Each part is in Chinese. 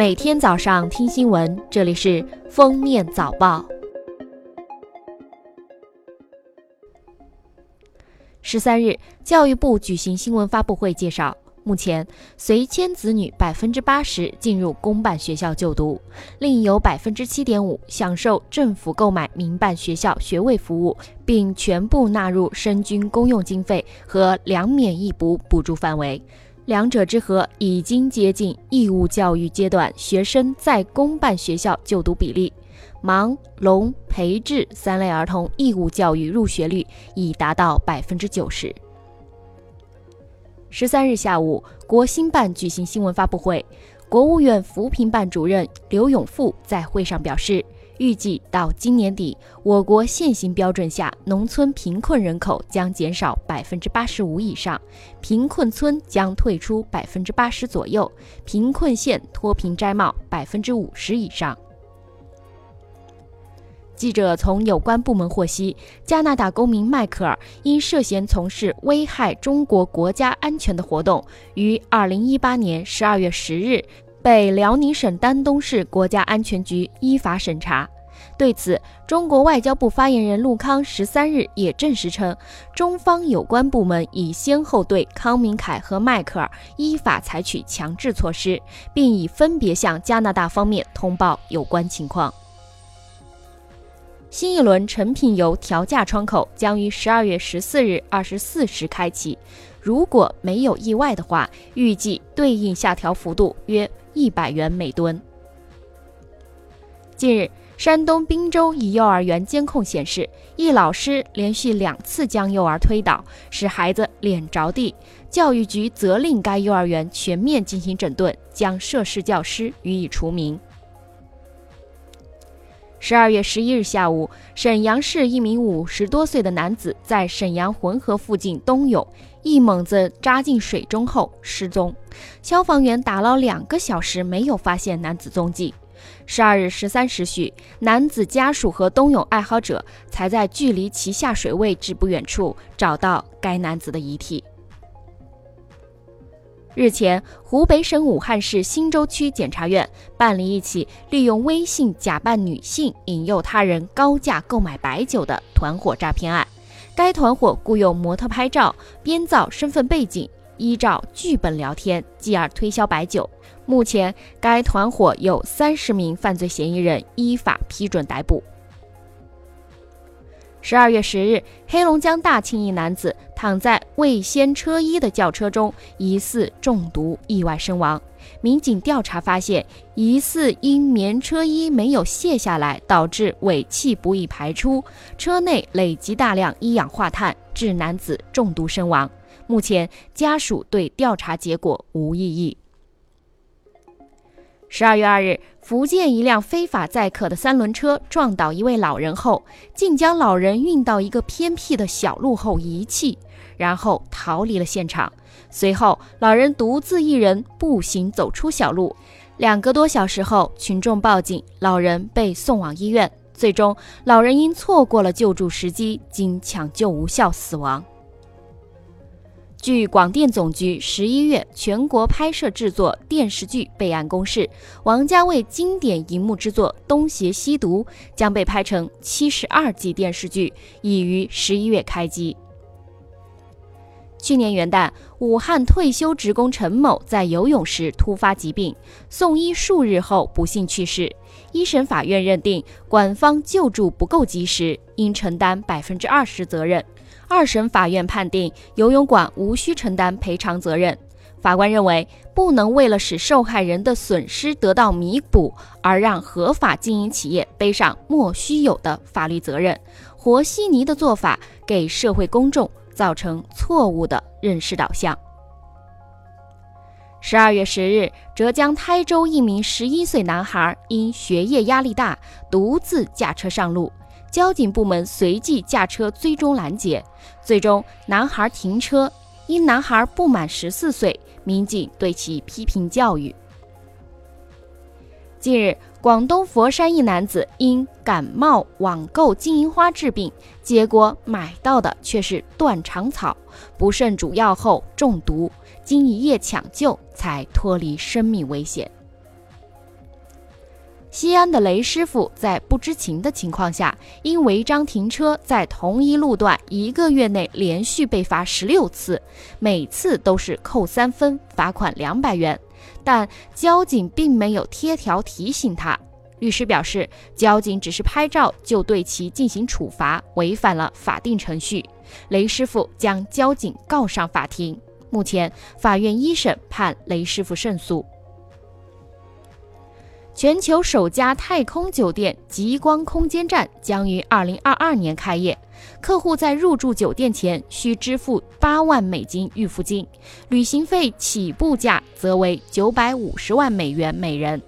每天早上听新闻，这里是封面早报。十三日，教育部举行新闻发布会，介绍，目前随迁子女百分之八十进入公办学校就读，另有百分之七点五享受政府购买民办学校学位服务，并全部纳入生均公用经费和两免一补补助范围。两者之和已经接近义务教育阶段学生在公办学校就读比例，盲、聋、培智三类儿童义务教育入学率已达到百分之九十。十三日下午，国新办举行新闻发布会，国务院扶贫办主任刘永富在会上表示。预计到今年底，我国现行标准下农村贫困人口将减少百分之八十五以上，贫困村将退出百分之八十左右，贫困县脱贫摘帽百分之五十以上。记者从有关部门获悉，加拿大公民迈克尔因涉嫌从事危害中国国家安全的活动，于二零一八年十二月十日。被辽宁省丹东市国家安全局依法审查。对此，中国外交部发言人陆康十三日也证实称，中方有关部门已先后对康明凯和迈克尔依法采取强制措施，并已分别向加拿大方面通报有关情况。新一轮成品油调价窗口将于十二月十四日二十四时开启，如果没有意外的话，预计对应下调幅度约。一百元每吨。近日，山东滨州一幼儿园监控显示，一老师连续两次将幼儿推倒，使孩子脸着地。教育局责令该幼儿园全面进行整顿，将涉事教师予以除名。十二月十一日下午，沈阳市一名五十多岁的男子在沈阳浑河附近冬泳，一猛子扎进水中后失踪。消防员打捞两个小时，没有发现男子踪迹。十二日十三时许，男子家属和冬泳爱好者才在距离其下水位置不远处找到该男子的遗体。日前，湖北省武汉市新洲区检察院办理一起利用微信假扮女性引诱他人高价购买白酒的团伙诈骗案。该团伙雇佣模特拍照、编造身份背景，依照剧本聊天，继而推销白酒。目前，该团伙有三十名犯罪嫌疑人依法批准逮捕。十二月十日，黑龙江大庆一男子躺在未掀车衣的轿车中，疑似中毒意外身亡。民警调查发现，疑似因棉车衣没有卸下来，导致尾气不易排出，车内累积大量一氧化碳，致男子中毒身亡。目前，家属对调查结果无异议。十二月二日，福建一辆非法载客的三轮车撞倒一位老人后，竟将老人运到一个偏僻的小路后遗弃，然后逃离了现场。随后，老人独自一人步行走出小路。两个多小时后，群众报警，老人被送往医院。最终，老人因错过了救助时机，经抢救无效死亡。据广电总局十一月全国拍摄制作电视剧备案公示，王家卫经典银幕之作《东邪西毒》将被拍成七十二集电视剧，已于十一月开机。去年元旦，武汉退休职工陈某在游泳时突发疾病，送医数日后不幸去世。一审法院认定，管方救助不够及时，应承担百分之二十责任。二审法院判定游泳馆无需承担赔偿责任。法官认为，不能为了使受害人的损失得到弥补，而让合法经营企业背上莫须有的法律责任。和稀泥的做法给社会公众造成错误的认识导向。十二月十日，浙江台州一名十一岁男孩因学业压力大，独自驾车上路。交警部门随即驾车追踪拦截，最终男孩停车。因男孩不满十四岁，民警对其批评教育。近日，广东佛山一男子因感冒网购金银花治病，结果买到的却是断肠草，不慎煮药后中毒，经一夜抢救才脱离生命危险。西安的雷师傅在不知情的情况下，因违章停车，在同一路段一个月内连续被罚十六次，每次都是扣三分，罚款两百元。但交警并没有贴条提醒他。律师表示，交警只是拍照就对其进行处罚，违反了法定程序。雷师傅将交警告上法庭。目前，法院一审判雷师傅胜诉。全球首家太空酒店极光空间站将于二零二二年开业，客户在入住酒店前需支付八万美金预付金，旅行费起步价则为九百五十万美元每人。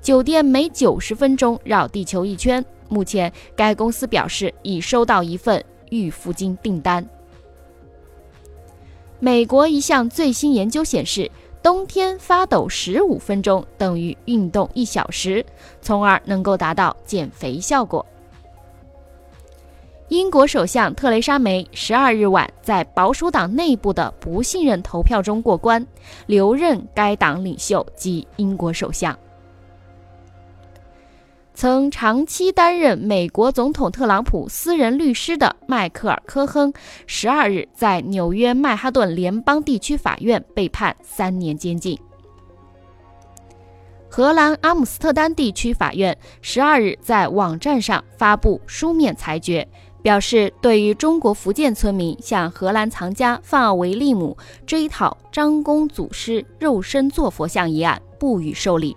酒店每九十分钟绕地球一圈。目前，该公司表示已收到一份预付金订单。美国一项最新研究显示。冬天发抖十五分钟等于运动一小时，从而能够达到减肥效果。英国首相特蕾莎梅十二日晚在保守党内部的不信任投票中过关，留任该党领袖及英国首相。曾长期担任美国总统特朗普私人律师的迈克尔·科亨，十二日在纽约曼哈顿联邦地区法院被判三年监禁。荷兰阿姆斯特丹地区法院十二日在网站上发布书面裁决，表示对于中国福建村民向荷兰藏家范奥维利姆追讨张公祖师肉身做佛像一案不予受理。